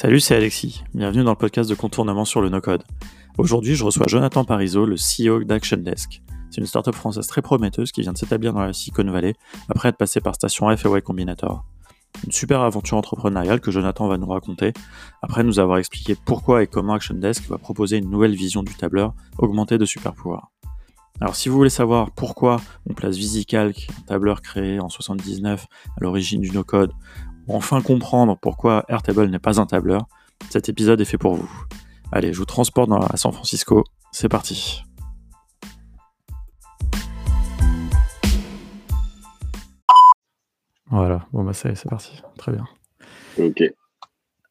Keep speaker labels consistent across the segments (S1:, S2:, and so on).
S1: Salut, c'est Alexis. Bienvenue dans le podcast de contournement sur le no-code. Aujourd'hui, je reçois Jonathan Parizeau, le CEO d'Action Desk. C'est une startup française très prometteuse qui vient de s'établir dans la Silicon Valley après être passée par Station F et Y Combinator. Une super aventure entrepreneuriale que Jonathan va nous raconter après nous avoir expliqué pourquoi et comment Action Desk va proposer une nouvelle vision du tableur augmenté de super pouvoirs. Alors si vous voulez savoir pourquoi on place VisiCalc, un tableur créé en 79 à l'origine du no-code, enfin comprendre pourquoi Airtable n'est pas un tableur, cet épisode est fait pour vous. Allez, je vous transporte à San Francisco, c'est parti. Voilà, bon bah c'est parti, très bien.
S2: Ok.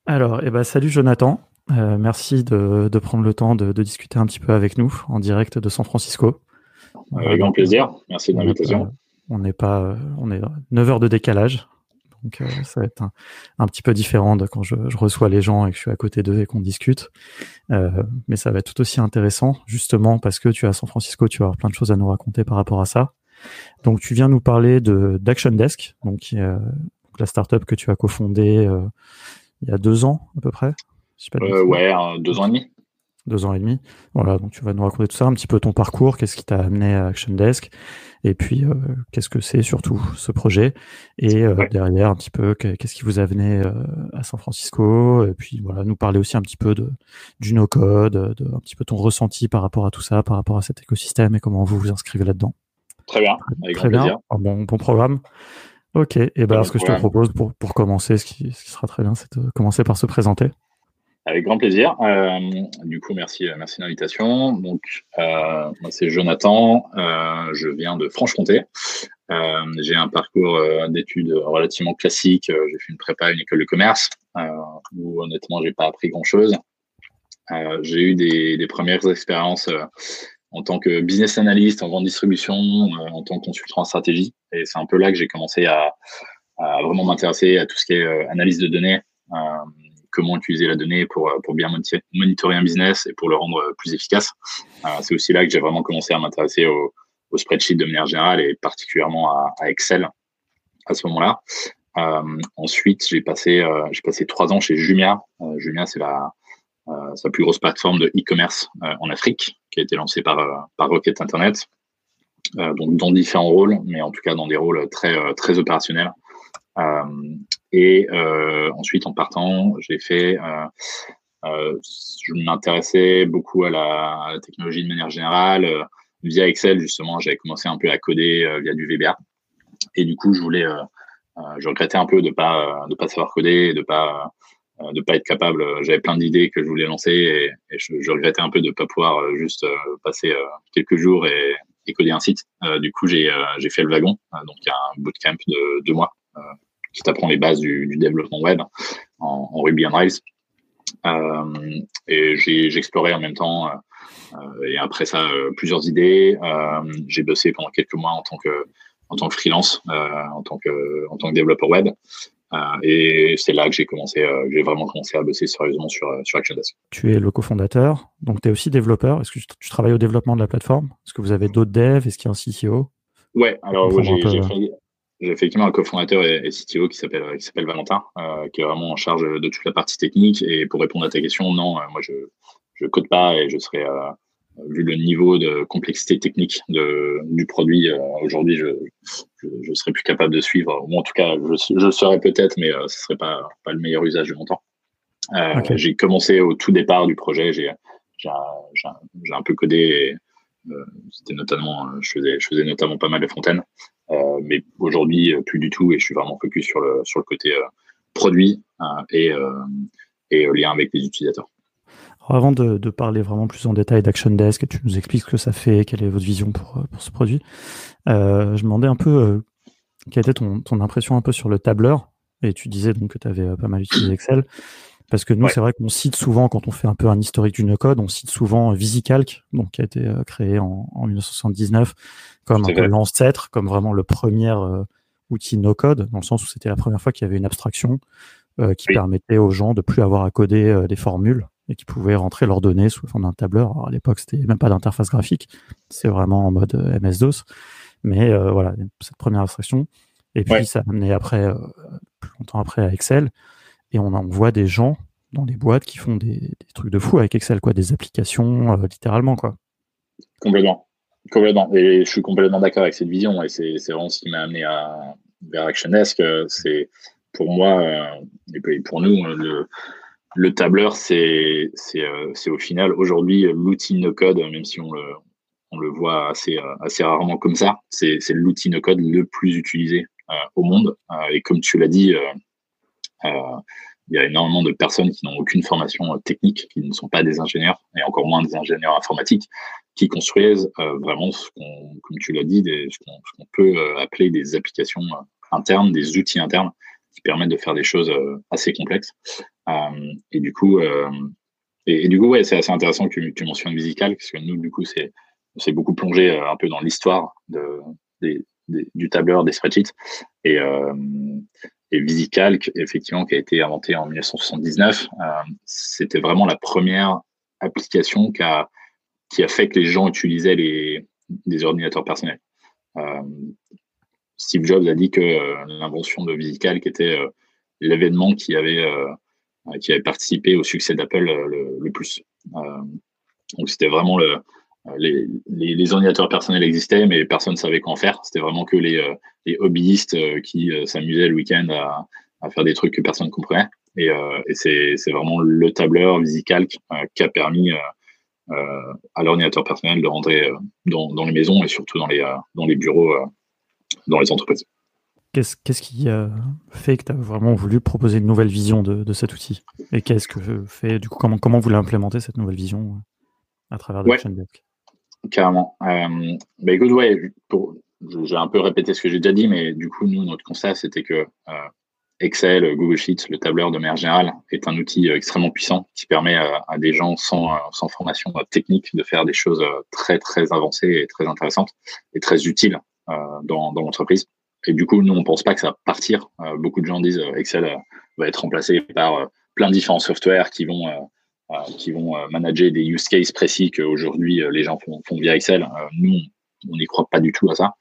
S1: Alors, eh ben, salut Jonathan, euh, merci de, prendre le temps de, discuter un petit peu avec nous en direct de San Francisco.
S2: Avec grand plaisir, merci de l'invitation.
S1: On n'est pas, on est 9 heures de décalage, donc euh, ça va être un, petit peu différent de quand je, reçois les gens et que je suis à côté d'eux et qu'on discute. Euh, mais ça va être tout aussi intéressant, justement parce que tu es à San Francisco, tu vas avoir plein de choses à nous raconter par rapport à ça. Donc tu viens nous parler de d'Action Desk, donc, euh, la startup que tu as cofondée il y a deux ans à peu près.
S2: Ouais, deux ans et demi.
S1: Deux ans et demi. Voilà, donc tu vas nous raconter tout ça, un petit peu ton parcours, qu'est-ce qui t'a amené à Action Desk, et puis qu'est-ce que c'est surtout ce projet, et derrière un petit peu qu'est-ce qui vous a amené à San Francisco, et puis voilà, nous parler aussi un petit peu de du no-code, de, un petit peu ton ressenti par rapport à tout ça, par rapport à cet écosystème et comment vous vous inscrivez là-dedans.
S2: Très bien,
S1: avec très bien. bon, bon programme. Ok, et ben ce que je te propose pour, pour commencer, ce qui, ce qui, sera très bien, c'est de commencer par se présenter.
S2: Avec grand plaisir. Euh, du coup, merci, euh, merci l'invitation. Donc, euh, moi, c'est Jonathan. Je viens de Franche-Comté. J'ai un parcours d'études relativement classique. J'ai fait une prépa à une école de commerce où, honnêtement, j'ai pas appris grand-chose. j'ai eu des, premières expériences en tant que business analyst, en vente distribution, en tant que consultant en stratégie. Et c'est un peu là que j'ai commencé à, vraiment m'intéresser à tout ce qui est analyse de données, comment utiliser la donnée pour, pour bien monitorer un business et pour le rendre plus efficace. c'est aussi là que j'ai vraiment commencé à m'intéresser au, au, spreadsheet de manière générale et particulièrement à, Excel à ce moment-là. ensuite, j'ai passé, j'ai passé trois ans chez Jumia. Jumia, c'est la, euh, sa plus grosse plateforme de e-commerce euh, en Afrique, qui a été lancée par, euh, par Rocket Internet. donc dans différents rôles, mais en tout cas dans des rôles très, très opérationnels. Et ensuite, en partant, j'ai fait je m'intéressais beaucoup à la, technologie de manière générale. via Excel, justement, j'avais commencé un peu à coder via du VBA. Et du coup, je voulais, je regrettais un peu de pas de pas savoir coder, de pas euh, de pas être capable. Euh, j'avais plein d'idées que je voulais lancer et, je, regrettais un peu de pas pouvoir euh, juste passer quelques jours et, et, coder un site. du coup, j'ai fait le wagon, donc il y a un bootcamp de deux mois qui t'apprend les bases du, du développement web en, en, Ruby on Rails. Euh, et j'ai exploré en même temps, euh, et après ça, plusieurs idées. Euh, j'ai bossé pendant quelques mois en tant que, en tant que freelance, en, tant que, en tant que développeur web. Euh, et c'est là que j'ai commencé, euh, j'ai vraiment commencé à bosser sérieusement sur, euh, sur ActionDesk.
S1: Tu es le cofondateur, donc tu es aussi développeur. Est-ce que tu, travailles au développement de la plateforme? Est-ce que vous avez d'autres devs? Est-ce qu'il y a un CTO
S2: Ouais, alors j'ai effectivement un cofondateur et, CTO qui s'appelle qui s'appelle Valentin, qui est vraiment en charge de toute la partie technique. Et pour répondre à ta question, non, moi je je code pas et je serais vu le niveau de complexité technique de, du produit, euh, aujourd'hui, je, je, serais plus capable de suivre. Ou en tout cas, je, je serais peut-être, mais euh, ce serait pas, pas le meilleur usage de mon temps. Euh, J'ai commencé au tout départ du projet. J'ai un peu codé. C'était notamment, je faisais, je faisais notamment pas mal de fontaines. Mais aujourd'hui, plus du tout. Et je suis vraiment focus sur le, sur le côté produit et, et lien avec les utilisateurs
S1: avant de, parler vraiment plus en détail d'Action Desk, tu nous expliques ce que ça fait, quelle est votre vision pour, pour ce produit, euh, je me demandais un peu euh, quelle était ton, ton, impression un peu sur le tableur. Et tu disais donc que tu avais euh, pas mal utilisé Excel. Parce que nous, c'est vrai qu'on cite souvent, quand on fait un peu un historique du no-code, on cite souvent VisiCalc, donc qui a été créé en, en 1979, comme l'ancêtre, comme vraiment le premier outil no-code, dans le sens où c'était la première fois qu'il y avait une abstraction qui permettait aux gens de plus avoir à coder des formules et qui pouvaient rentrer leurs données sous forme d'un tableur. Alors, à l'époque, c'était même pas d'interface graphique, c'est vraiment en mode euh, MS-DOS. Mais euh, voilà, cette première abstraction. Et puis, ça a amené après, euh, plus longtemps après, à Excel. Et on, on voit des gens dans des boîtes qui font des, trucs de fou avec Excel, quoi, des applications, littéralement, quoi.
S2: Complètement. Complètement. Et je suis complètement d'accord avec cette vision. Et c'est vraiment ce qui m'a amené à, vers ActionDesk. C'est pour moi, et pour nous, le, le tableur, c'est au final aujourd'hui l'outil no-code, même si on le, on le voit assez, assez rarement comme ça. C'est l'outil no-code le plus utilisé euh, au monde. Euh, et comme tu l'as dit, euh, il y a énormément de personnes qui n'ont aucune formation technique, qui ne sont pas des ingénieurs, et encore moins des ingénieurs informatiques, qui construisent vraiment ce comme tu l'as dit, ce, qu'on, peut appeler des applications internes, des outils internes qui permettent de faire des choses assez complexes. et du coup, et, du coup, ouais, c'est assez intéressant que tu mentionnes Visical, parce que nous, du coup, c'est, c'est beaucoup plongé un peu dans l'histoire de, du tableur des spreadsheets. Et, euh, et VisiCalc, effectivement, qui a été inventé en 1979, euh, c'était vraiment la première application qui a, qui a fait que les gens utilisaient les, des ordinateurs personnels. Euh, Steve Jobs a dit que euh, l'invention de VisiCalc était l'événement qui avait qui avait participé au succès d'Apple le, le, plus. donc c'était vraiment le, les, les, ordinateurs personnels existaient, mais personne ne savait quoi en faire. C'était vraiment que les, euh, les hobbyistes euh, qui euh, s'amusaient le week-end à, à, faire des trucs que personne ne comprenait. Et, et c'est vraiment le tableur VisiCalc qui a permis à l'ordinateur personnel de rentrer dans, dans, les maisons et surtout dans les, dans les bureaux, dans les entreprises.
S1: Qu'est-ce qui a fait que tu as vraiment voulu proposer une nouvelle vision de, de cet outil? Et qu'est-ce que fait, du coup, comment, comment vous l'avez implémenté cette nouvelle vision à travers de
S2: ouais. Carrément. Euh, bah j'ai un peu répété ce que j'ai déjà dit, mais du coup, nous, notre constat, c'était que euh, Excel, Google Sheets, le tableur de manière générale, est un outil euh, extrêmement puissant qui permet à, à des gens sans, euh, sans formation euh, technique de faire des choses très, très avancées et très intéressantes et très utiles dans, dans l'entreprise. Et du coup, nous, on pense pas que ça va partir. beaucoup de gens disent Excel va être remplacé par plein de différents softwares qui vont euh, qui vont euh, manager des use cases précis qu'aujourd'hui euh, les gens font, via Excel. nous, on n'y croit pas du tout à ça.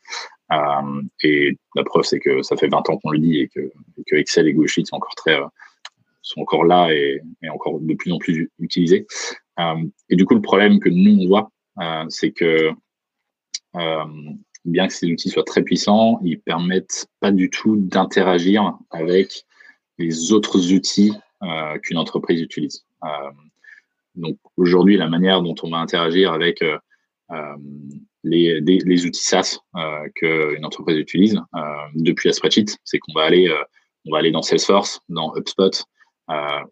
S2: Euh, et la preuve, c'est que ça fait 20 ans qu'on le dit et que, Excel et Google Sheets sont encore très, sont encore là et, encore de plus en plus utilisés. Euh, et du coup, le problème que nous on voit, euh, c'est que bien que ces outils soient très puissants, ils permettent pas du tout d'interagir avec les autres outils qu'une entreprise utilise. Donc aujourd'hui, la manière dont on va interagir avec euh, euh, les, outils SaaS euh, qu'une entreprise utilise depuis la spreadsheet, c'est qu'on va aller dans Salesforce, dans HubSpot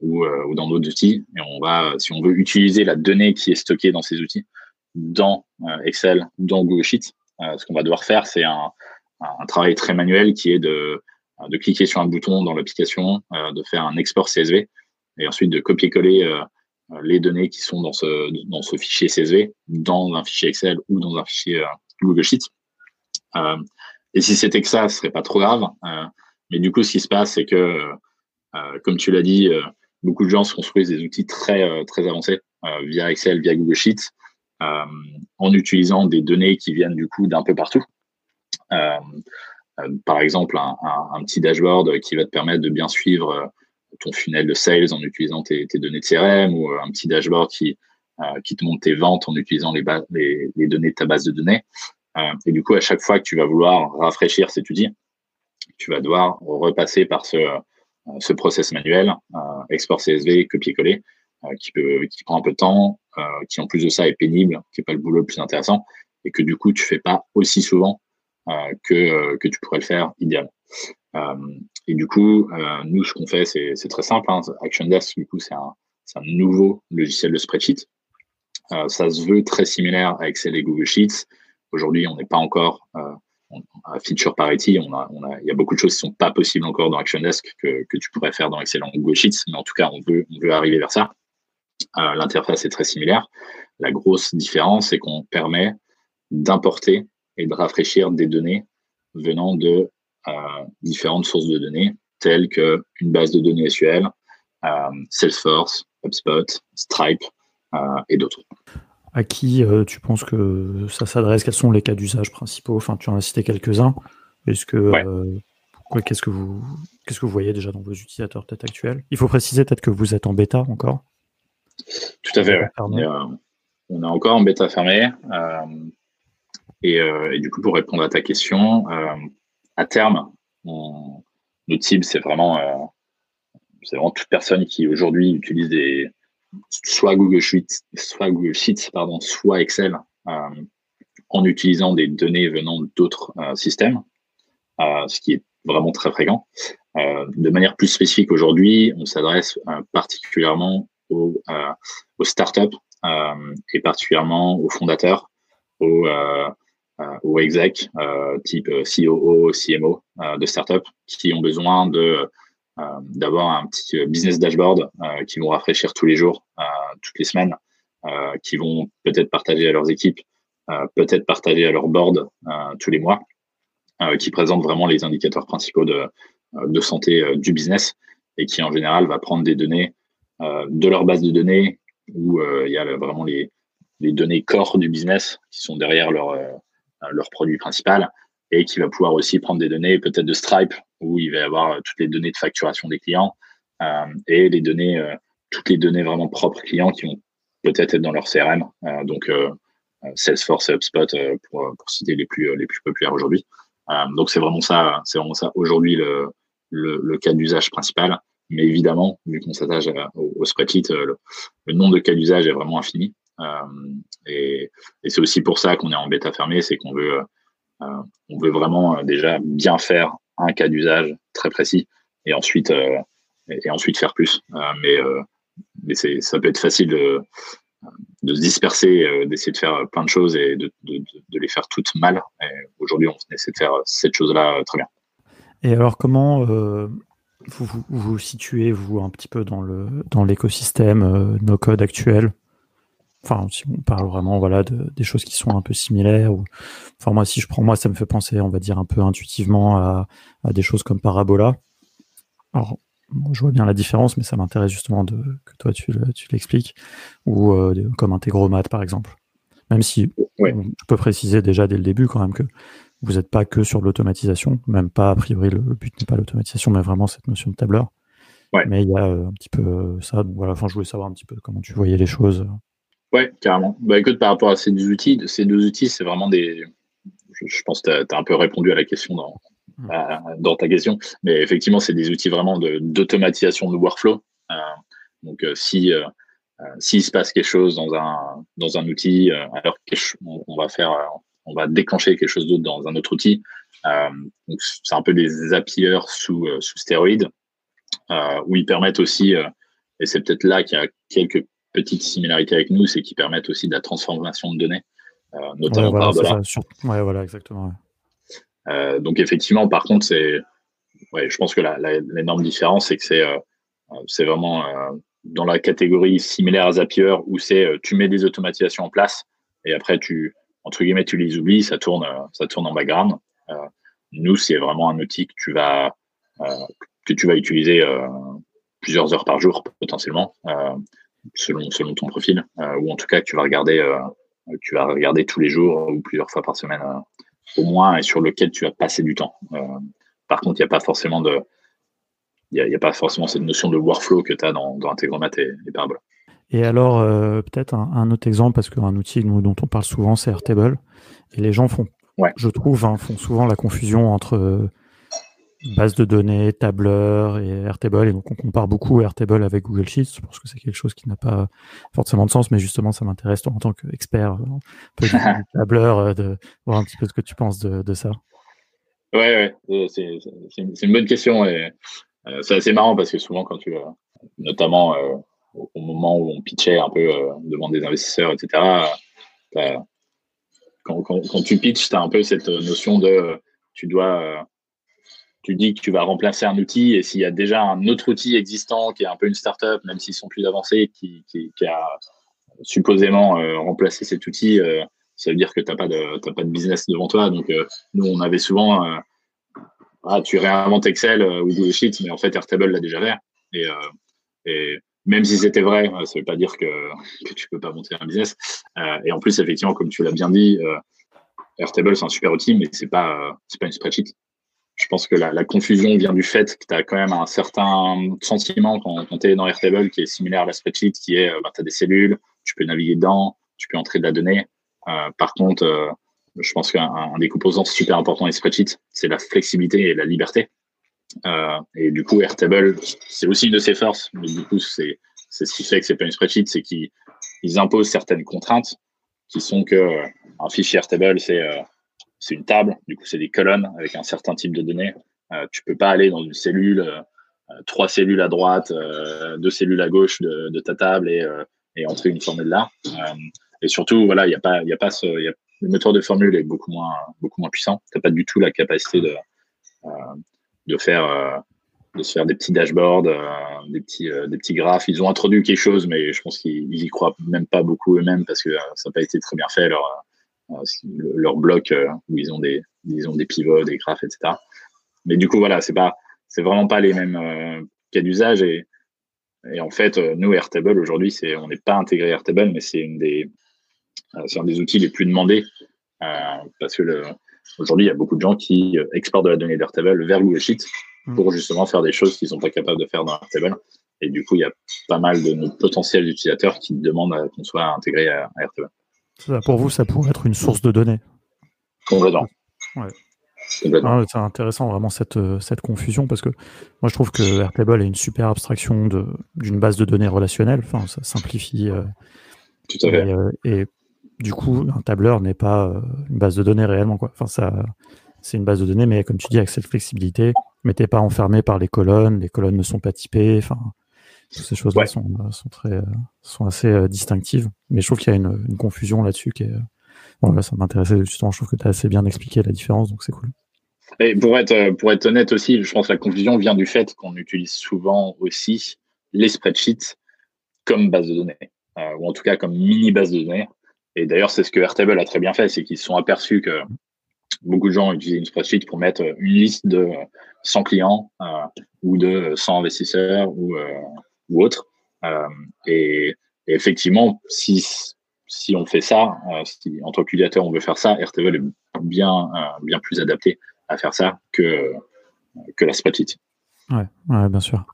S2: ou, ou, dans d'autres outils et on va, si on veut utiliser la donnée qui est stockée dans ces outils, dans Excel, dans Google Sheets, ce qu'on va devoir faire, c'est un, travail très manuel qui est de, cliquer sur un bouton dans l'application, de faire un export CSV et ensuite de copier-coller les données qui sont dans ce, dans ce fichier CSV, dans un fichier Excel ou dans un fichier euh, Google Sheets. Euh, et si c'était que ça, ce serait pas trop grave. mais du coup, ce qui se passe, c'est que, comme tu l'as dit, beaucoup de gens se construisent des outils très, très avancés via Excel, via Google Sheets, en utilisant des données qui viennent du coup d'un peu partout. par exemple, un, un, petit dashboard qui va te permettre de bien suivre ton funnel de sales en utilisant tes, données de CRM ou euh, un petit dashboard qui, euh, qui te montre tes ventes en utilisant les, données de ta base de données. Euh, et du coup, à chaque fois que tu vas vouloir rafraîchir cet outil, tu vas devoir repasser par ce, ce process manuel, export CSV, copier-coller, qui, prend un peu de temps, qui en plus de ça est pénible, qui n'est pas le boulot le plus intéressant, et que du coup, tu fais pas aussi souvent que, que tu pourrais le faire idéalement. Et du coup, euh, nous, ce qu'on fait, c'est très simple. Hein. ActionDesk, du coup, c'est un, un, nouveau logiciel de spreadsheet. Euh, ça se veut très similaire à Excel et Google Sheets. Aujourd'hui, on n'est pas encore euh, à feature parity. On a, on a, il y a beaucoup de choses qui sont pas possibles encore dans ActionDesk que, que tu pourrais faire dans Excel et Google Sheets. Mais en tout cas, on veut, on veut arriver vers ça. Euh, L'interface est très similaire. La grosse différence, c'est qu'on permet d'importer et de rafraîchir des données venant de différentes sources de données, telles qu'une base de données SQL, euh, Salesforce, HubSpot, Stripe euh, et d'autres.
S1: À qui euh, tu penses que ça s'adresse? Quels sont les cas d'usage principaux? Enfin, tu en as cité quelques-uns. Est-ce que qu'est-ce que vous qu'est-ce que vous voyez déjà dans vos utilisateurs peut-être actuels? Il faut préciser peut-être que vous êtes en bêta encore.
S2: Tout à fait. On, est, on, est, encore en bêta fermée. Et, du coup, pour répondre à ta question, à terme, notre cible c'est vraiment c'est vraiment toute personne qui aujourd'hui utilise des soit Google Sheets, soit Google Sheets, pardon, soit Excel, euh, en utilisant des données venant d'autres euh, systèmes, euh, ce qui est vraiment très fréquent. de manière plus spécifique aujourd'hui, on s'adresse particulièrement aux, aux startups et particulièrement aux fondateurs, aux, aux execs type COO, CMO de startups qui ont besoin de euh, d'avoir un petit euh, business dashboard euh, qui vont rafraîchir tous les jours, toutes les semaines, qui vont peut-être partager à leurs équipes, peut-être partager à leur board tous les mois, qui présentent vraiment les indicateurs principaux de, de santé du business et qui en général va prendre des données de leur base de données où il y a vraiment les, les données corps du business qui sont derrière leur, leur produit principal et qui va pouvoir aussi prendre des données peut-être de Stripe où il va avoir euh, toutes les données de facturation des clients euh, et les données, euh, toutes les données vraiment propres clients qui vont peut-être être dans leur CRM. donc Salesforce, HubSpot pour, citer les plus les plus populaires aujourd'hui. donc c'est vraiment ça, c'est vraiment ça aujourd'hui le, le, cas d'usage principal. Mais évidemment, vu qu'on s'attache au, spreadsheet, le, nombre de cas d'usage est vraiment infini. Et, et c'est aussi pour ça qu'on est en bêta fermée, c'est qu'on veut euh, on veut vraiment euh, déjà bien faire un cas d'usage très précis et ensuite, euh, et, ensuite faire plus. mais mais ça peut être facile de, de se disperser, d'essayer de faire plein de choses et de, les faire toutes mal. Aujourd'hui, on essaie de faire cette chose-là très bien.
S1: Et alors, comment vous, vous, situez, vous, un petit peu dans l'écosystème dans no code actuel? Enfin, si on parle vraiment voilà de, des choses qui sont un peu similaires. Ou, enfin, moi, si je prends moi, ça me fait penser, on va dire un peu intuitivement à, à des choses comme Parabola. Alors, je vois bien la différence, mais ça m'intéresse justement de, que toi tu, tu l'expliques, ou euh, comme Integromat par exemple. Même si je peux préciser déjà dès le début quand même que vous n'êtes pas que sur l'automatisation, même pas a priori le but n'est pas l'automatisation, mais vraiment cette notion de tableur. Mais il y a euh, un petit peu euh, ça. Donc voilà, enfin, je voulais savoir un petit peu comment tu voyais les choses.
S2: Ouais, carrément. Bah écoute, par rapport à ces deux outils, ces deux outils, c'est vraiment des. Je, pense que tu as, un peu répondu à la question dans, mmh. dans ta question, mais effectivement, c'est des outils vraiment d'automatisation de, workflow. Euh, donc, euh, si euh, s'il se passe quelque chose dans un dans un outil, alors on, va faire, on va déclencher quelque chose d'autre dans un autre outil. donc, c'est un peu des Zapier sous sous stéroïdes, où ils permettent aussi, et c'est peut-être là qu'il y a quelques petite similarité avec nous, c'est qu'ils permettent aussi de la transformation de données, euh, notamment par voilà,
S1: Ouais, voilà, exactement.
S2: Euh, donc effectivement, par contre, c'est, ouais, je pense que l'énorme différence, c'est que c'est, euh, c'est vraiment dans la catégorie similaire à Zapier où c'est, tu mets des automatisations en place et après tu, entre guillemets, tu les oublies, ça tourne, ça tourne en background. nous, c'est vraiment un outil que tu vas, que tu vas utiliser plusieurs heures par jour potentiellement selon, selon ton profil, euh, ou en tout cas que tu vas regarder, euh, tu vas regarder tous les jours ou plusieurs fois par semaine euh, au moins, et sur lequel tu vas passer du temps. par contre, il n'y a pas forcément de, il n'y a, pas forcément cette notion de workflow que tu as dans, dans Integromat et, et Parabola.
S1: Et alors, peut-être un, autre exemple, parce qu'un outil dont on parle souvent, c'est Airtable. Et les gens font, je trouve, hein, font souvent la confusion entre base de données, tableur et Airtable. Et donc, on compare beaucoup Airtable avec Google Sheets. Je pense que c'est quelque chose qui n'a pas forcément de sens, mais justement, ça m'intéresse, en tant qu'expert, un peu tableur, euh, de voir un petit peu ce que tu penses de, ça.
S2: Ouais, ouais, c'est une bonne question. Et euh, c'est assez marrant parce que souvent, quand tu, notamment euh, au moment où on pitchait un peu devant des investisseurs, etc., quand, quand, quand, tu pitches, tu as un peu cette notion de tu dois tu dis que tu vas remplacer un outil et s'il y a déjà un autre outil existant qui est un peu une startup, même s'ils sont plus avancés, qui, a supposément euh, remplacé cet outil, euh, ça veut dire que tu n'as pas, de, business devant toi. Donc, euh, nous, on avait souvent, ah, tu réinventes Excel ou Google Sheets, mais en fait, Airtable l'a déjà fait. Et, même si c'était vrai, ça ne veut pas dire que, que tu ne peux pas monter un business. et en plus, effectivement, comme tu l'as bien dit, Airtable, c'est un super outil, mais ce n'est pas, pas une spreadsheet. Je pense que la, confusion vient du fait que tu as quand même un certain sentiment quand, tu es dans Airtable qui est similaire à la spreadsheet, qui est, bah, tu as des cellules, tu peux naviguer dedans, tu peux entrer de la donnée. par contre, je pense qu'un des composants super importants des spreadsheets, c'est la flexibilité et la liberté. Euh, et du coup, Airtable, c'est aussi une de ses forces, mais du coup, c'est ce qui fait que c'est pas une spreadsheet, c'est qu'ils imposent certaines contraintes qui sont que euh, un fichier Airtable, c'est euh, c'est une table, du coup, c'est des colonnes avec un certain type de données. Euh, tu peux pas aller dans une cellule, euh, trois cellules à droite, deux cellules à gauche de, ta table et, entrer une formule là. et surtout, voilà, il n'y a pas, il a pas ce, le moteur de formule est beaucoup moins, beaucoup moins puissant. Tu n'as pas du tout la capacité de, de faire euh, de se faire des petits dashboards, euh, des petits euh, des petits graphes. Ils ont introduit quelque chose, mais je pense qu'ils y croient même pas beaucoup eux-mêmes parce que ça n'a pas été très bien fait leur leur bloc où ils ont des ils ont des pivots, des graphes, etc. Mais du coup voilà, c'est pas c'est vraiment pas les mêmes cas d'usage et et en fait, nous, Airtable, aujourd'hui, c'est, on n'est pas intégré Airtable, mais c'est une des, c'est un des outils les plus demandés parce que le, Aujourd'hui, il y a beaucoup de gens qui euh, exportent de la donnée d'Airtable vers Google Sheets hmm. pour justement faire des choses qu'ils sont pas capables de faire dans Airtable. Et du coup, il y a pas mal de nos potentiels utilisateurs qui demandent qu'on soit intégré à, Airtable.
S1: Pour vous, ça pourrait être une source de données
S2: Complètement.
S1: Ouais. Ah, c'est intéressant vraiment cette, euh, cette confusion parce que moi je trouve que Airtable est une super abstraction d'une base de données relationnelle. Enfin, ça simplifie. Euh,
S2: Tout à fait.
S1: et du coup, un tableur n'est pas euh, une base de données réellement. Quoi. Enfin, ça, c'est une base de données, mais comme tu dis, avec cette flexibilité, mais t'es pas enfermé par les colonnes, les colonnes ne sont pas typées. Enfin, ces choses-là sont, sont, très, sont assez euh, distinctives. Mais je trouve qu'il y a une, une confusion là-dessus qui est. Bon, ça m'intéressait justement. Je trouve que tu as assez bien expliqué la différence, donc c'est cool.
S2: Et pour être, euh, pour être honnête aussi, je pense que la confusion vient du fait qu'on utilise souvent aussi les spreadsheets comme base de données, ou en tout cas comme mini base de données. Et d'ailleurs, c'est ce que Airtable a très bien fait, c'est qu'ils se sont aperçus que beaucoup de gens utilisaient une spreadsheet pour mettre une liste de 100 clients euh, ou de 100 investisseurs ou, euh, ou autres. Euh, et, effectivement, si, si on fait ça, si en tant qu'utilisateur on veut faire ça, Airtable est bien, bien plus adapté à faire ça que, que la spreadsheet.
S1: Ouais, ouais, bien sûr.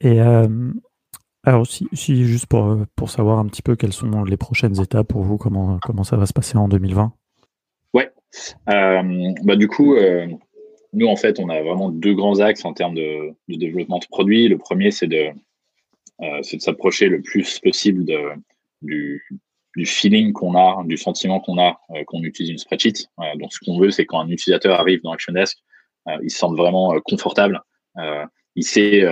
S1: Et alors, aussi, juste pour, euh, pour savoir un petit peu quelles sont les prochaines étapes pour vous, comment, comment ça va se passer en 2020
S2: Ouais. Euh, bah, du coup, euh, nous, en fait, on a vraiment deux grands axes en termes de, développement de produits. Le premier, c'est de, s'approcher le plus possible du, feeling qu'on a, du sentiment qu'on a qu'on utilise une spreadsheet. donc, ce qu'on veut, c'est quand un utilisateur arrive dans ActionDesk, il se sent vraiment confortable. il sait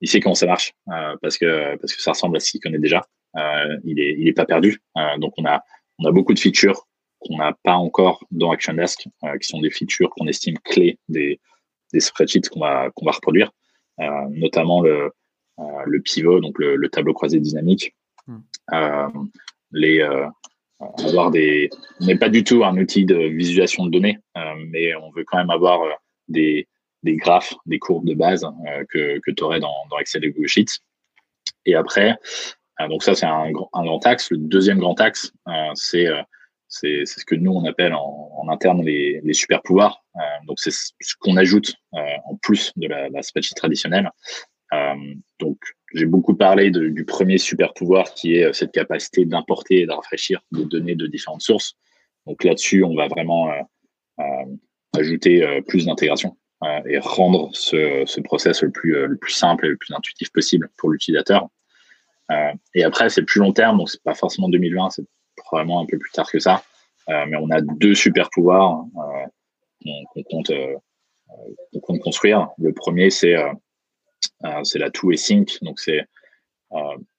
S2: il sait comment ça marche euh, parce que ça ressemble à ce qu'il connaît déjà. Euh, il est il est pas perdu. Euh, donc on a on a beaucoup de features qu'on n'a pas encore dans ActionDesk, qui sont des features qu'on estime clés des des spreadsheets qu'on va qu'on va reproduire, notamment le le pivot, donc le, le tableau croisé dynamique. Hmm. les avoir des on n'est pas du tout un outil de visualisation de données, mais on veut quand même avoir des des graphes, des courbes de base euh, que, que tu aurais dans, dans, Excel et Google Sheets. Et après, euh, donc ça, c'est un, un, grand axe. Le deuxième grand axe, euh, c'est c'est ce que nous, on appelle en, interne les, super pouvoirs. donc, c'est ce qu'on ajoute en plus de la, la spreadsheet traditionnelle. donc, j'ai beaucoup parlé du premier super pouvoir qui est cette capacité d'importer et de rafraîchir des données de différentes sources. Donc là-dessus, on va vraiment ajouter plus d'intégration. Euh, et rendre ce, ce process le plus, euh, le plus simple et le plus intuitif possible pour l'utilisateur. Euh, et après, c'est plus long terme, donc c'est pas forcément 2020, c'est probablement un peu plus tard que ça. mais on a deux super pouvoirs qu'on compte, qu'on compte construire. Le premier, c'est la two sync. Donc c'est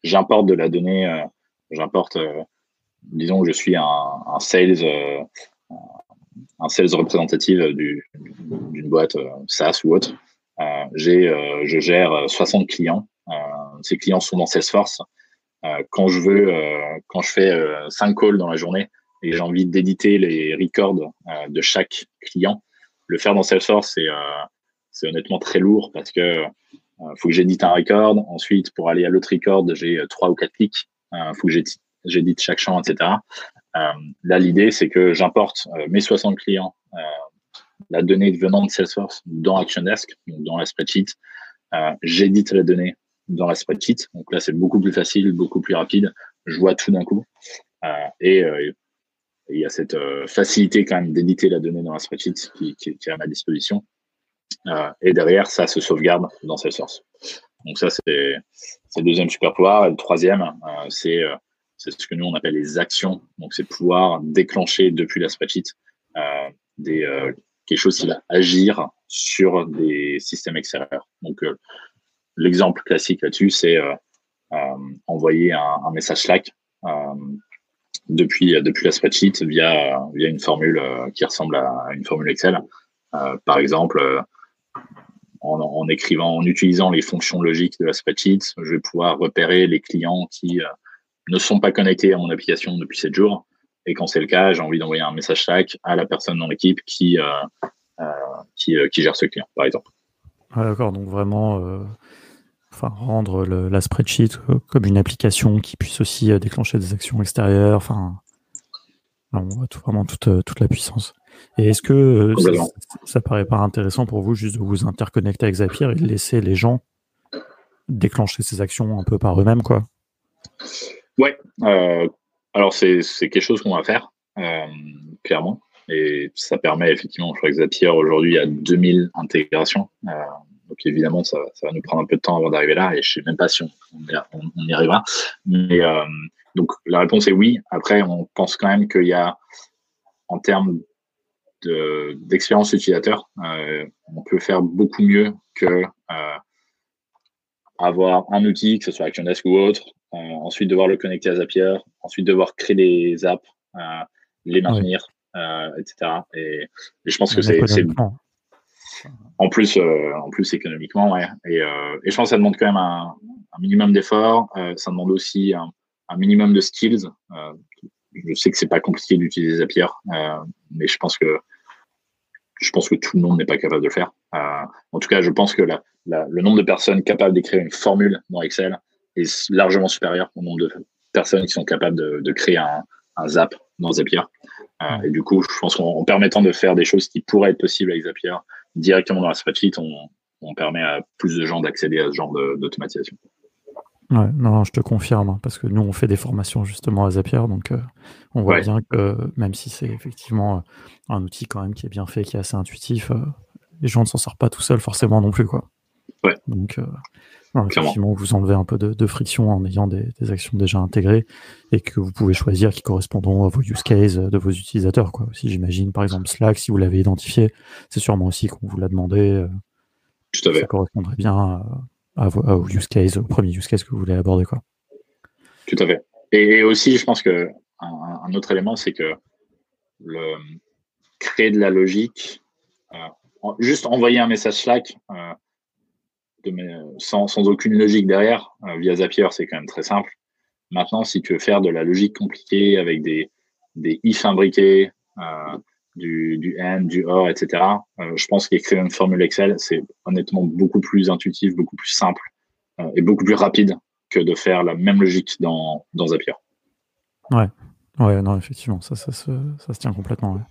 S2: j'importe de la donnée, j'importe, disons que je suis un, sales un sales représentatif d'une boîte euh, SaaS ou autre. Euh, euh, je gère 60 clients. ces clients sont dans Salesforce. Quand je veux, quand je fais 5 calls dans la journée et j'ai envie d'éditer les records de chaque client, le faire dans Salesforce, c'est c'est honnêtement très lourd parce que faut que j'édite un record. Ensuite, pour aller à l'autre record, j'ai trois ou quatre clics. Il faut que j'édite chaque champ, etc. Euh, là, l'idée, c'est que j'importe euh, mes 60 clients euh, la donnée venant de Salesforce dans ActionDesk, donc dans la spreadsheet. Euh, j'édite la donnée dans la spreadsheet. Donc là, c'est beaucoup plus facile, beaucoup plus rapide. Je vois tout d'un coup. Euh, et il y a cette facilité quand même d'éditer la donnée dans la spreadsheet qui, est à ma disposition. et derrière, ça se sauvegarde dans Salesforce. Donc ça, c'est le deuxième super pouvoir. Et le troisième, c'est ce que nous on appelle les actions. Donc c'est pouvoir déclencher depuis la spreadsheet euh, des, euh, quelque chose qui va agir sur des systèmes extérieurs. Donc euh, l'exemple classique là-dessus, c'est envoyer un, message Slack depuis depuis la spreadsheet via via une formule qui ressemble à une formule Excel. par exemple, en, écrivant, en utilisant les fonctions logiques de la spreadsheet, je vais pouvoir repérer les clients qui ne sont pas connectés à mon application depuis 7 jours. Et quand c'est le cas, j'ai envie d'envoyer un message Slack à la personne dans l'équipe qui, euh, euh, euh, qui, gère ce client, par exemple.
S1: D'accord, donc vraiment enfin, rendre la spreadsheet comme une application qui puisse aussi déclencher des actions extérieures. Enfin, on voit vraiment toute, toute la puissance. Et est-ce que ça, ça, paraît pas intéressant pour vous juste de vous interconnecter avec Zapier et de laisser les gens déclencher ces actions un peu par eux-mêmes, quoi?
S2: Ouais. Euh, alors, c'est quelque chose qu'on va faire, euh, clairement. Et ça permet effectivement, je crois que Zapier aujourd'hui a 2000 intégrations. Euh, donc évidemment, ça, ça, va nous prendre un peu de temps avant d'arriver là et je sais même pas si on, on, y arrivera. Mais euh, donc la réponse est oui. Après, on pense quand même qu'il y a, en termes d'expérience utilisateur, euh, on peut faire beaucoup mieux que euh, avoir un outil, que ce soit ActionDesk ou autre, ensuite devoir le connecter à Zapier, ensuite devoir créer des apps, les maintenir, etc. Et, je pense que c'est en plus, en plus économiquement, ouais. Et, et, je pense que ça demande quand même un, minimum d'efforts. ça demande aussi un, minimum de skills. je sais que c'est pas compliqué d'utiliser Zapier, mais je pense que je pense que tout le monde n'est pas capable de le faire. en tout cas, je pense que la, le nombre de personnes capables d'écrire une formule dans Excel est largement supérieur au nombre de personnes qui sont capables de, créer un, Zap dans Zapier. Euh, et du coup, je pense qu'en permettant de faire des choses qui pourraient être possibles avec Zapier directement dans la spreadsheet, on, permet à plus de gens d'accéder à ce genre d'automatisation.
S1: Ouais, non, je te confirme, hein, parce que nous, on fait des formations justement à Zapier, donc euh, on voit bien que même si c'est effectivement euh, un outil quand même qui est bien fait, qui est assez intuitif, les gens ne s'en sortent pas tout seuls forcément non plus, quoi.
S2: Ouais.
S1: Donc, effectivement, vous enlevez un peu de, friction en ayant des, actions déjà intégrées et que vous pouvez choisir qui correspondront à vos use cases de vos utilisateurs. Quoi. Si j'imagine, par exemple, Slack, si vous l'avez identifié, c'est sûrement aussi qu'on vous l'a demandé. Euh,
S2: Tout à fait.
S1: Ça correspondrait bien à, vos, use cases, au premier use case que vous voulez aborder. Quoi.
S2: Tout à fait. Et aussi, je pense que un, autre élément, c'est que le, créer de la logique, euh, juste envoyer un message Slack, euh, sans, sans, aucune logique derrière, euh, via Zapier, c'est quand même très simple. Maintenant, si tu veux faire de la logique compliquée avec des, des if imbriqués, euh, du, du AND, du OR, etc., euh, je pense qu'écrire une formule Excel, c'est honnêtement beaucoup plus intuitif, beaucoup plus simple euh, et beaucoup plus rapide que de faire la même logique dans, Zapier.
S1: Ouais, ouais, non, effectivement, ça, ça, se, ça se tient complètement.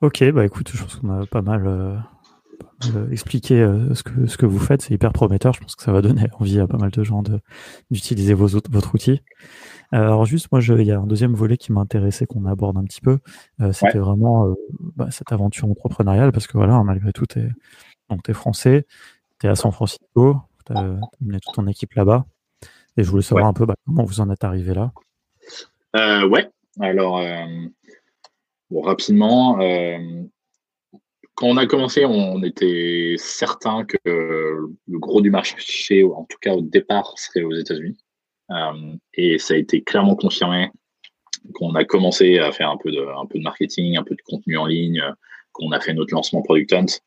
S1: Ok, bah écoute, je pense qu'on a pas mal euh, euh, expliquer euh, ce, que, ce que vous faites. C'est hyper prometteur. Je pense que ça va donner envie à pas mal de gens d'utiliser votre outil. Euh, alors juste, moi, il y a un deuxième volet qui m'intéressait qu'on aborde un petit peu. C'était vraiment bah, cette aventure entrepreneuriale parce que voilà, malgré tout, tu es, français, tu es à San Francisco, tu as mené toute ton équipe là-bas. Et je voulais savoir un peu bah, comment vous en êtes arrivé là?
S2: ouais, alors bon, rapidement, quand on a commencé, on était certain que le gros du marché, en tout cas au départ, serait aux États-Unis. Euh, et ça a été clairement confirmé qu'on a commencé à faire un peu, de, marketing, un peu de contenu en ligne, qu'on a fait notre lancement Product Hunt,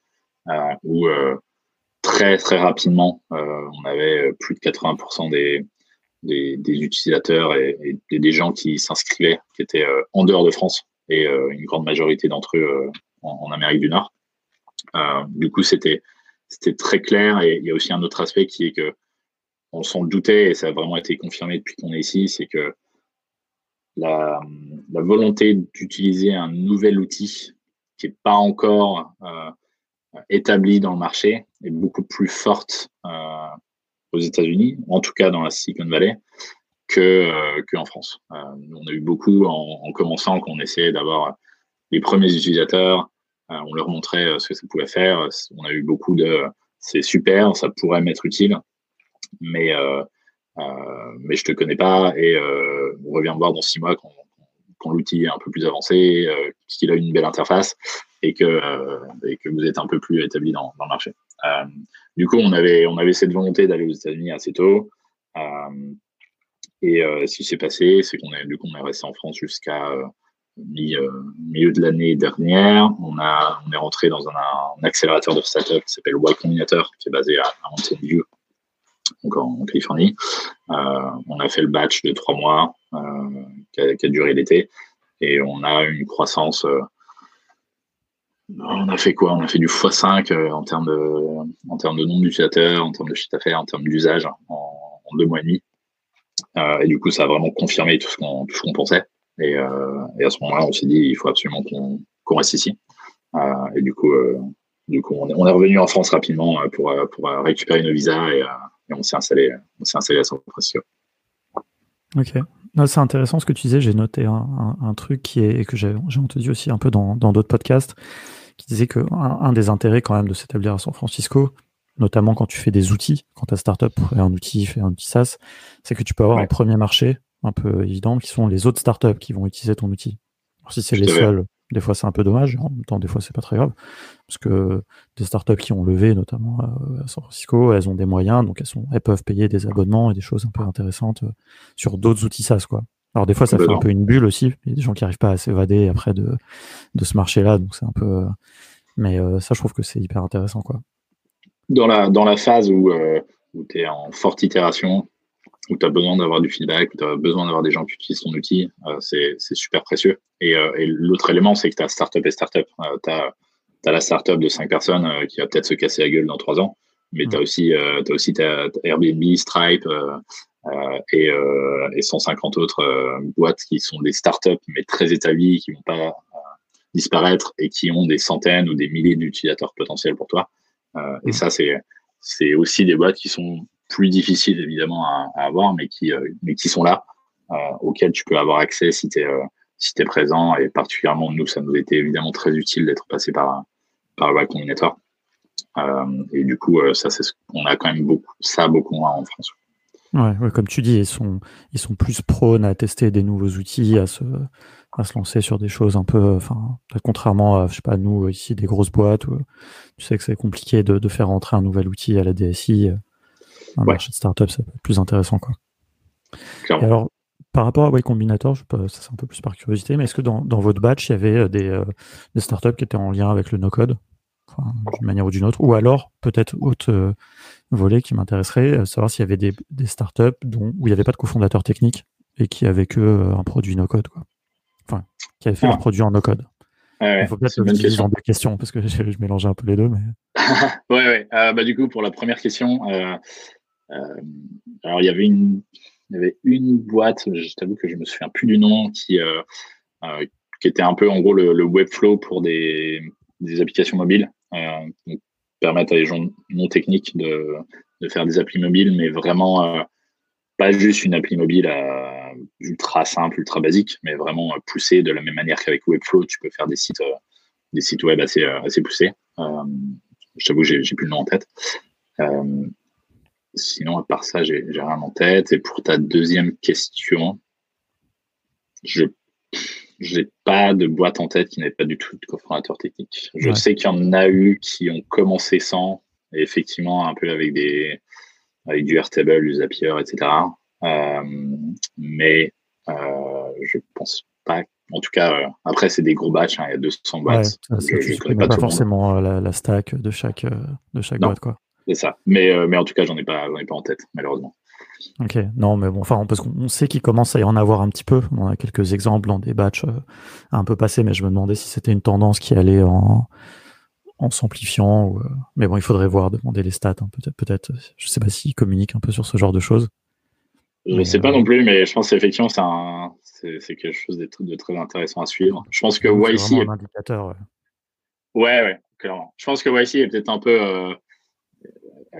S2: euh, où euh, très très rapidement, on avait plus de 80% des, des, utilisateurs et, des gens qui s'inscrivaient, qui étaient en dehors de France, et une grande majorité d'entre eux en, Amérique du Nord. Euh, du coup, c'était c'était très clair. Et il y a aussi un autre aspect qui est que on s'en doutait et ça a vraiment été confirmé depuis qu'on est ici, c'est que la, volonté d'utiliser un nouvel outil qui n'est pas encore établie dans le marché est beaucoup plus forte aux États-Unis, en tout cas dans la Silicon Valley, que qu'en France. on a eu beaucoup en commençant qu'on essayait d'avoir les premiers utilisateurs, on leur montrait ce que ça pouvait faire. On a eu beaucoup de c'est super, ça pourrait m'être utile, mais euh, mais je te connais pas et euh, on revient me voir dans six mois quand, quand l'outil est un peu plus avancé, euh, qu'il a une belle interface et que, et que vous êtes un peu plus établi dans, le marché. du coup, on avait, on avait cette volonté d'aller aux États-Unis assez tôt. et ce qui s'est passé, c'est qu'on est, du coup, est resté en France jusqu'à milieu de l'année dernière. On, a, on est rentré dans un, accélérateur de startup qui s'appelle Y Combinator, qui est basé à, à Mountain View, donc en, Californie. Euh, on a fait le batch de trois mois euh, qui a, duré l'été et on a une croissance. Euh, on a fait quoi? On a fait du x5 en termes de, en termes de nombre d'utilisateurs, en termes de chiffre d'affaires, en termes d'usage en, deux mois et demi. et du coup, ça a vraiment confirmé tout ce qu'on pensait. Et, et, à ce moment-là, on s'est dit il faut absolument qu'on reste ici. et du coup, du coup, on est, on est, revenu en France rapidement pour, pour récupérer nos visas et, et on s'est installé, on s'est installé à San Francisco.
S1: Ok. C'est intéressant ce que tu disais. J'ai noté un, un, truc qui est, que j'ai entendu aussi un peu dans d'autres podcasts, qui disait que un, des intérêts quand même de s'établir à San Francisco, notamment quand tu fais des outils, quand ta startup fait un outil, fait un outil SaaS, c'est que tu peux avoir un premier marché un peu évident qui sont les autres startups qui vont utiliser ton outil. Alors, si c'est les seuls, des fois, c'est un peu dommage. En même temps, des fois, c'est pas très grave. Parce que des startups qui ont levé, notamment à San Francisco, elles ont des moyens, donc elles, sont, elles peuvent payer des abonnements et des choses un peu intéressantes euh, sur d'autres outils SaaS, quoi. Alors, des fois, ça fait un peu une bulle aussi. Il y a des gens qui n'arrivent pas à s'évader après de, de ce marché-là, donc c'est un peu. Euh, mais euh, ça, je trouve que c'est hyper intéressant, quoi.
S2: Dans la, dans la phase où, où tu es en forte itération, où tu as besoin d'avoir du feedback, où tu as besoin d'avoir des gens qui utilisent ton outil, euh, c'est super précieux. Et, euh, et l'autre élément, c'est que tu as startup et startup. Euh, tu as, as, la startup de 5 personnes euh, qui va peut-être se casser la gueule dans 3 ans, mais tu as aussi, as aussi ta Airbnb, Stripe et, et 150 autres boîtes qui sont des startups, mais très établies, qui vont pas disparaître et qui ont des centaines ou des milliers d'utilisateurs potentiels pour toi. Et ça, c'est aussi des boîtes qui sont plus difficiles évidemment à, avoir, mais qui, euh, mais qui sont là, euh, auxquels tu peux avoir accès si tu es, euh, si présent. Et particulièrement, nous, ça nous était évidemment très utile d'être passé par, par le Combinator. et du coup, ça, c'est ce qu'on a quand même beaucoup, ça beaucoup moins en France.
S1: Ouais, comme tu dis, ils sont, ils sont plus prônes à tester des nouveaux outils, à se, à se lancer sur des choses un peu, enfin, contrairement à, je sais pas, nous, ici, des grosses boîtes où tu sais que c'est compliqué de, de, faire rentrer un nouvel outil à la DSI un marché de start-up, ça peut être plus intéressant. Quoi. alors, par rapport à Y Combinator, je ça c'est un peu plus par curiosité, mais est-ce que dans, dans, votre batch, il y avait euh, des, euh, des startups qui étaient en lien avec le no-code, enfin, d'une manière ou d'une autre, ou alors peut-être autre euh, volet qui m'intéresserait, savoir s'il y avait des, des startups dont, où il n'y avait pas de cofondateur technique et qui avaient que un produit no-code, quoi. Enfin, qui avaient fait ah. produit en no-code. il faut peut-être que je dans questions parce que je, je mélangeais un peu les deux. Mais...
S2: ouais, ouais. bah, du coup, pour la première question, euh, alors, il y avait une, il y avait une boîte, je t'avoue que je me souviens plus du nom, qui, euh, euh, qui était un peu en gros le, le Webflow pour des, des applications mobiles, qui permettent à des gens non techniques de, de faire des applis mobiles, mais vraiment pas juste une appli mobile ultra simple, ultra basique, mais vraiment poussée de la même manière qu'avec Webflow, tu peux faire des sites, des sites web assez, assez poussés. Euh, je t'avoue, j'ai, j'ai plus le nom en tête. Euh, Sinon, à part ça, j'ai rien en tête. Et pour ta deuxième question, je n'ai pas de boîte en tête qui n'avait pas du tout de cofondateur technique. Je sais qu'il y en a eu qui ont commencé sans, et effectivement, un peu avec des avec du Airtable, du Zapier, etc. Euh, mais euh, je pense pas. En tout cas, euh, après, c'est des gros batchs. Hein, il y a 200 boîtes.
S1: je, ne connais pas, forcément la, la, stack de chaque, de chaque boîte. Quoi.
S2: C'est ça. Mais, euh, mais en tout cas, j'en ai pas, ai pas en tête, malheureusement.
S1: Ok, non, mais bon, enfin, parce qu'on sait qu'il commence à y en avoir un petit peu. On a quelques exemples dans des batchs euh, un peu passés, mais je me demandais si c'était une tendance qui allait en, en s'amplifiant. Ou, euh, Mais bon, il faudrait voir, demander les stats, hein, peut-être, peut-être. Je sais pas s'ils communiquent un peu sur ce genre de choses.
S2: Je ne sais pas non plus, mais je pense qu'effectivement, c'est, un... quelque chose de, de, très intéressant à suivre. Je pense que YC.
S1: un indicateur.
S2: Ouais, ouais, clairement. Je pense que YC est peut-être un peu euh,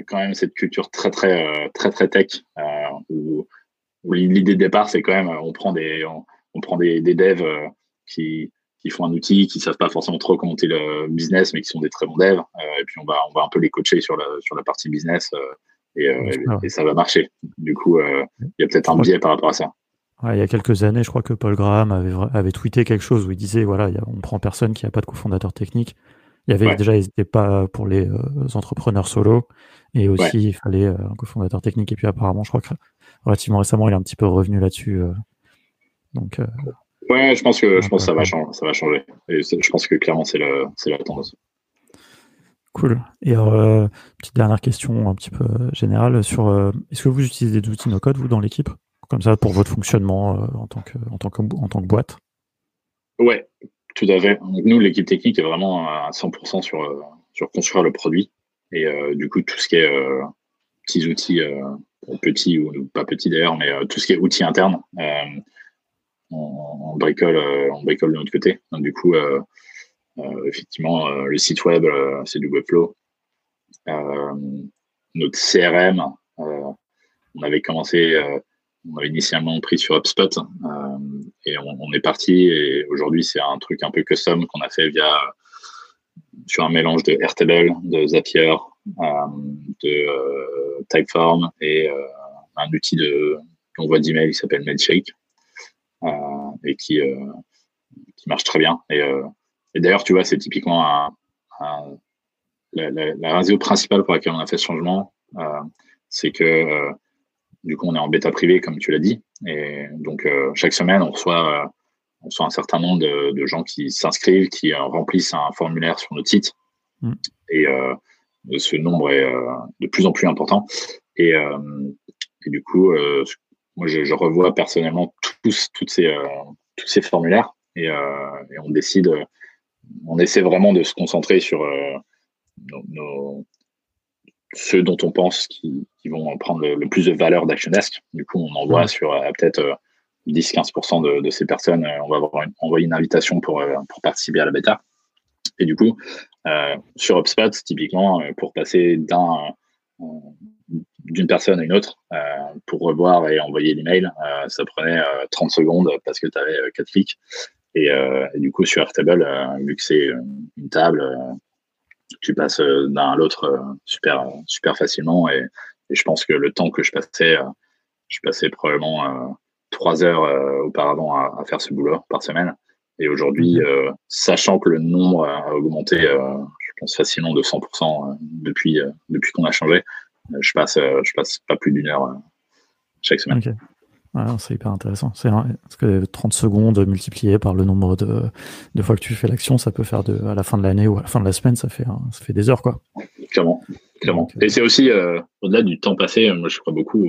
S2: quand même cette culture très très euh, très très tech où, l'idée de départ c'est quand même on prend des on, prend des, des devs qui qui font un outil, qui savent pas forcément trop comment monter le business, mais qui sont des très bons devs. et puis on va on va un peu les coacher sur la sur la partie business et, et, ça va marcher. Du coup, il y a peut-être un biais par rapport à ça
S1: il y a quelques années, je crois que Paul Graham avait, avait tweeté quelque chose où il disait voilà, on prend personne qui n'a pas de cofondateur technique. Il y avait déjà, n'hésitez pas pour les euh, entrepreneurs solo, et aussi il fallait euh, un cofondateur technique. Et puis apparemment, je crois que relativement récemment, il est un petit peu revenu là-dessus. Euh. donc.
S2: ouais, je pense que je pense que ça va changer. Ça va changer. Et je pense que clairement, c'est la tendance.
S1: Cool. Et petite dernière question un petit peu générale sur est-ce que vous utilisez des outils no-code vous dans l'équipe? Comme ça pour votre fonctionnement euh, en, tant que, en, tant que, en tant que boîte?
S2: Ouais, tout à fait. nous, l'équipe technique est vraiment à 100% sur, euh, sur construire le produit. Et euh, du coup, tout ce qui est petits outils, petits ou pas petits d'ailleurs, mais tout ce qui est outils internes, on, bricole, on bricole de notre côté. Donc, du coup, effectivement, le site web, c'est du Webflow. notre CRM, on avait commencé on avait initialement pris sur HubSpot euh, et on, est parti. Et aujourd'hui, c'est un truc un peu custom qu'on a fait via sur un mélange de Airtable, de Zapier, euh, de euh, Typeform et un outil de d'envoi d'email qui s'appelle Mailshake et qui qui marche très bien. Et, d'ailleurs, tu vois, c'est typiquement la, la, raison principale pour laquelle on a fait ce changement, c'est que du coup, on est en bêta privée, comme tu l'as dit. Et donc, euh, chaque semaine, on reçoit, euh, on reçoit un certain nombre de, gens qui s'inscrivent, qui euh, remplissent un formulaire sur notre site. Mm. Et ce nombre est de plus en plus important. Et, du coup, moi, je, revois personnellement tous, toutes ces, tous ces formulaires et, on décide, on essaie vraiment de se concentrer sur nos ceux dont on pense qui, vont prendre le, plus de valeur d'ActionDesk. Du coup, on envoie sur euh, peut-être 10-15% euh, de, ces personnes, euh, on va avoir envoyer une invitation pour, pour participer à la bêta. Et du coup, sur HubSpot, typiquement, pour passer d'un d'une personne à une autre pour revoir et envoyer l'email, ça prenait 30 secondes parce que tu avais 4 clics. Et, et, du coup, sur Airtable, vu que c'est une table, tu passes euh, d'un à l'autre euh, super, super facilement. Et, je pense que le temps que je passais, euh, je passais probablement trois heures auparavant à, faire ce boulot par semaine. Et aujourd'hui, sachant que le nombre a augmenté, je pense facilement de 100% depuis, depuis qu'on a changé, je passe, je passe pas plus d'une heure chaque semaine
S1: c'est hyper intéressant. C'est parce que 30 secondes multipliées par le nombre de, de fois que tu fais l'action, ça peut faire de, à la fin de l'année ou à la fin de la semaine, ça fait, ça fait des heures, quoi.
S2: Clairement, clairement. Et c'est aussi, euh, au-delà du temps passé, moi je crois beaucoup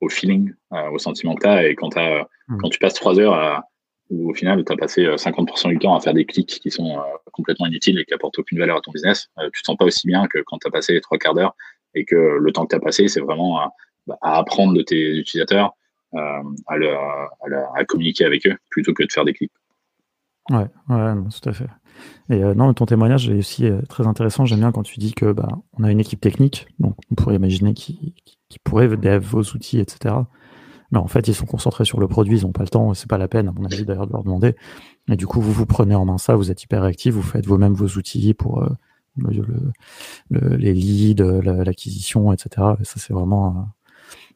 S2: au, feeling, euh, au sentiment que tu as. Et quand, as, mmh. quand tu passes trois heures à, où au final tu as passé 50% euh, du temps à faire des clics qui sont complètement inutiles et qui apportent aucune valeur à ton business, tu te sens pas aussi bien que quand tu as passé trois quarts d'heure et que le temps que tu as passé, c'est vraiment à, à apprendre de tes utilisateurs, euh, à, communiquer avec eux plutôt que de faire des clics.
S1: Ouais, ouais, tout à fait. Et euh, non, ton témoignage est aussi euh, très intéressant. J'aime bien quand tu dis que bah, on a une équipe technique, donc on pourrait imaginer qui, qui, pourrait dev vos outils, etc. Mais en fait, ils sont concentrés sur le produit, ils n'ont pas le temps, c'est pas la peine, à mon avis, d'ailleurs, de leur demander. Et du coup, vous vous prenez en main ça, vous êtes hyper réactif, vous faites vous-même vos outils pour les leads, l'acquisition, etc. Et ça, c'est vraiment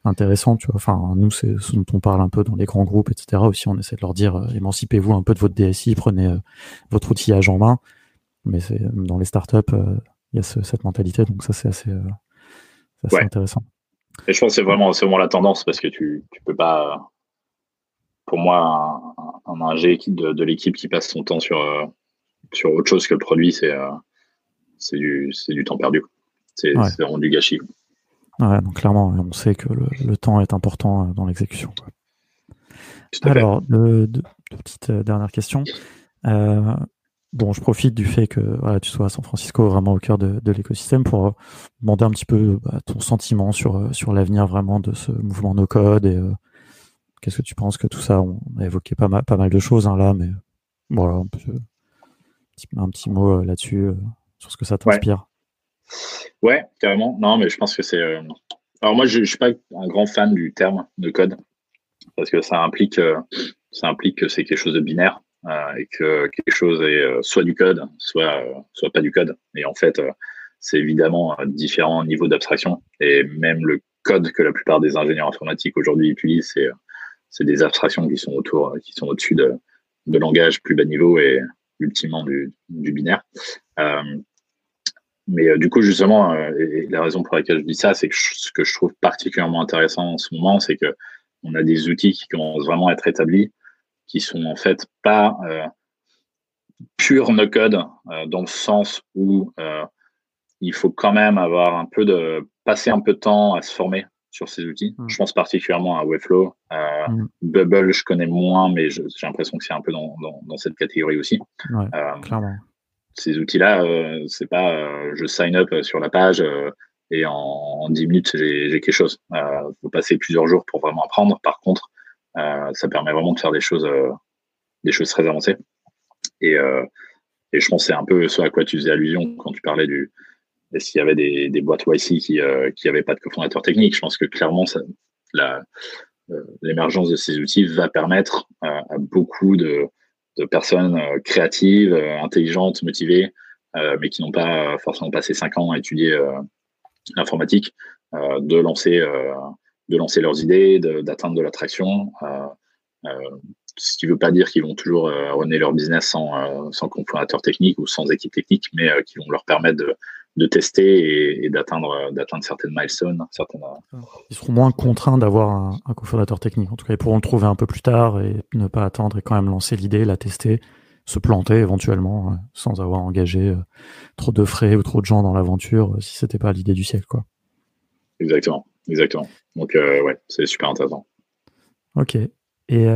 S1: intéressant, tu vois. Enfin, nous, c'est ce dont on parle un peu dans les grands groupes, etc. Aussi, on essaie de leur dire, euh, émancipez-vous un peu de votre DSI, prenez euh, votre outillage en main. Mais c'est dans les startups, euh, il y a cette mentalité, donc ça, c'est assez, intéressant.
S2: Et je pense que c'est vraiment, vraiment la tendance parce que tu, tu peux pas. Pour moi, un, un ingé de, de l'équipe qui passe son temps sur, sur autre chose que le produit, c'est c'est du, du temps perdu. C'est vraiment du gâchis.
S1: Ouais, donc clairement, on sait que le, temps est important euh, dans l'exécution. Alors, deux, petites euh, dernières questions. Euh, bon, je profite du fait que voilà, tu sois à San Francisco, vraiment au cœur de, l'écosystème, pour demander un petit peu bah, ton sentiment sur, sur l'avenir vraiment de ce mouvement no-code et qu'est-ce que tu penses que tout ça, on a évoqué pas mal, pas mal de choses hein, là, mais voilà, un petit mot là-dessus, sur ce que ça t'inspire.
S2: Ouais. Carrément. Non, mais je pense que c'est. Alors moi, je, ne suis pas un grand fan du terme de code parce que ça implique, ça implique que c'est quelque chose de binaire et que quelque chose est soit du code, soit soit pas du code. Et en fait, c'est évidemment différents niveaux d'abstraction et même le code que la plupart des ingénieurs informatiques aujourd'hui utilisent, c'est c'est des abstractions qui sont autour, qui sont au-dessus de, de langages plus bas niveau et ultimement du, du binaire. Euh, mais euh, du coup, justement, euh, et la raison pour laquelle je dis ça, c'est que ce que je trouve particulièrement intéressant en ce moment, c'est que on a des outils qui commencent vraiment à être établis, qui sont en fait pas euh, pur no code dans le sens où il faut quand même avoir un peu de passer un peu de temps à se former sur ces outils. Mm. Je pense particulièrement à Webflow. Euh, mm. Bubble, je connais moins, mais j'ai l'impression que c'est un peu dans, dans, cette catégorie aussi.
S1: Euh, clairement.
S2: Ces outils-là, euh, c'est pas euh, je sign up sur la page et en, en, 10 minutes, j'ai quelque chose. Il faut passer plusieurs jours pour vraiment apprendre. Par contre, ça permet vraiment de faire des choses, des choses très avancées. Et, je pense que c'est un peu ce à quoi tu faisais allusion quand tu parlais du, s'il y avait des, boîtes YC qui euh, n'avaient pas de cofondateur technique, je pense que clairement, euh, l'émergence de ces outils va permettre à beaucoup de, de personnes euh, créatives, intelligentes, motivées, mais qui n'ont pas forcément passé cinq ans à étudier l'informatique, de lancer de lancer leurs idées, d'atteindre de, l'attraction. Ce qui ne veut pas dire qu'ils vont toujours euh, runner leur business sans, sans cofondateur technique ou sans équipe technique, mais qui vont leur permettre de, de tester et, d'atteindre d'atteindre certaines milestones. Certaines... Euh,
S1: ils seront moins contraints d'avoir un, un cofondateur technique. En tout cas, ils pourront le trouver un peu plus tard et ne pas attendre et quand même lancer l'idée, la tester, se planter éventuellement euh, sans avoir engagé euh, trop de frais ou trop de gens dans l'aventure si c'était pas l'idée du siècle. Quoi.
S2: Exactement, exactement. Donc ouais, c'est super intéressant.
S1: Ok. Et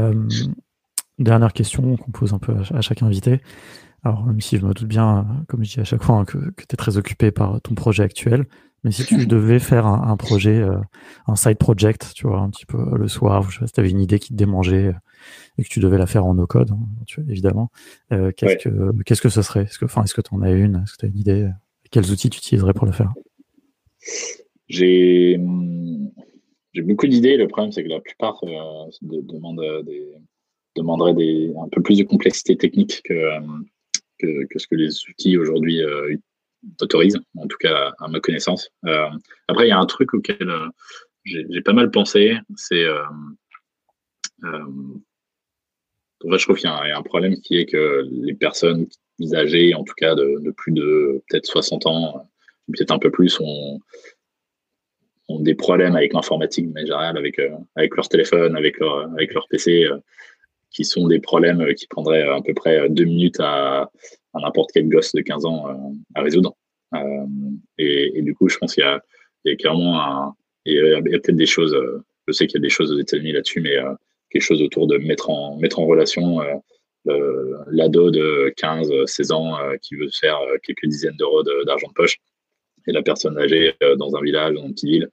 S1: dernière question qu'on pose un peu à chaque invité. Alors, même si je me doute bien, comme je dis à chaque fois, hein, que, que tu es très occupé par ton projet actuel, mais si tu devais faire un, projet, euh, un side project, tu vois, un petit peu le soir, je sais pas si tu avais une idée qui te démangeait euh, et que tu devais la faire en no-code, hein, évidemment, euh, qu'est-ce, que, qu'est-ce que ce serait? Est-ce que enfin, est-ce que tu en as une? Est-ce que tu as une idée? Quels outils tu utiliserais pour le faire?
S2: J'ai, j'ai beaucoup d'idées. Le problème, c'est que la plupart de, demandent des, demanderaient des, un peu plus de complexité technique que que, ce que les outils aujourd'hui euh, autorisent, en tout cas à, ma connaissance. Euh, après, il y a un truc auquel euh, j'ai pas mal pensé, c'est je trouve qu'il y, a un problème qui est que les personnes âgées, en tout cas de, plus de peut-être 60 ans, peut-être un peu plus, ont, ont des problèmes avec l'informatique mais général, avec, avec leur téléphone, avec leur, avec leur PC qui sont des problèmes euh, qui prendraient à peu près deux minutes à, n'importe quel gosse de 15 ans euh, à résoudre. Euh, et, du coup, je pense qu'il y a, clairement un, il y a, peut-être des choses, je sais qu'il y a des choses aux États-Unis là-dessus, mais quelque chose autour de mettre en, mettre en relation l'ado de 15, 16 ans qui veut faire quelques dizaines d'euros d'argent de, poche et la personne âgée dans un village, dans une petite ville,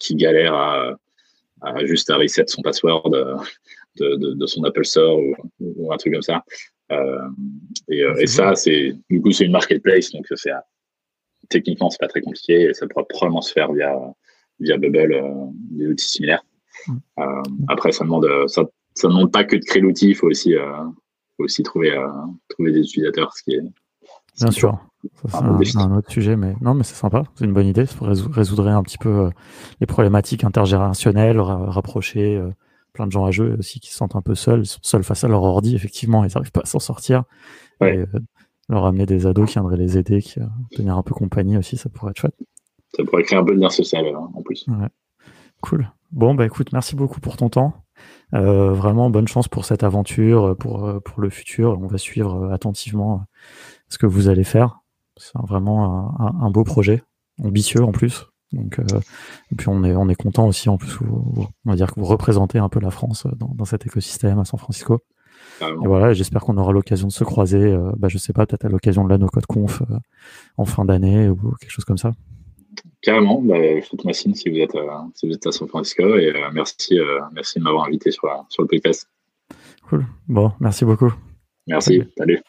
S2: qui galère à, juste à reset son password de, son Apple Store ou, un truc comme ça. Euh, et, euh, ça, c'est du coup, c'est une marketplace, donc c'est techniquement, c'est pas très compliqué et ça pourra probablement se faire via, via Bubble, euh, des outils similaires. après, ça demande, ça, ça demande pas que de créer l'outil, il faut aussi, faut aussi trouver, trouver des utilisateurs, ce qui est.
S1: Bien sûr. c'est un, autre sujet, mais non, mais c'est sympa, c'est une bonne idée. Ça résoudrait un petit peu les problématiques intergénérationnelles, rapprocher plein de gens à jouer aussi qui se sentent un peu seuls, ils sont seuls face à leur ordi, effectivement, ils n'arrivent pas à s'en sortir. Et, euh, leur amener des ados qui viendraient les aider, qui euh, tenir un peu compagnie aussi, ça pourrait être chouette.
S2: Ça pourrait créer un peu de lien social hein, en plus.
S1: Cool. Bon, bah écoute, merci beaucoup pour ton temps. Euh, vraiment, bonne chance pour cette aventure, pour, pour le futur. On va suivre attentivement ce que vous allez faire. C'est vraiment un, un beau projet, ambitieux en plus. Donc, euh, et puis on est on est content aussi en plus. on va dire que vous représentez un peu la France dans, dans cet écosystème à San Francisco. Et voilà, j'espère qu'on aura l'occasion de se croiser. Euh, bah, je sais pas, peut-être à l'occasion de la NoCode Conf euh, en fin d'année ou quelque chose comme ça.
S2: Carrément, bah, faites-moi signe si vous êtes à, si vous êtes à San Francisco et merci merci de m'avoir invité sur sur le podcast.
S1: Cool. Bon, merci beaucoup.
S2: Merci. Salut.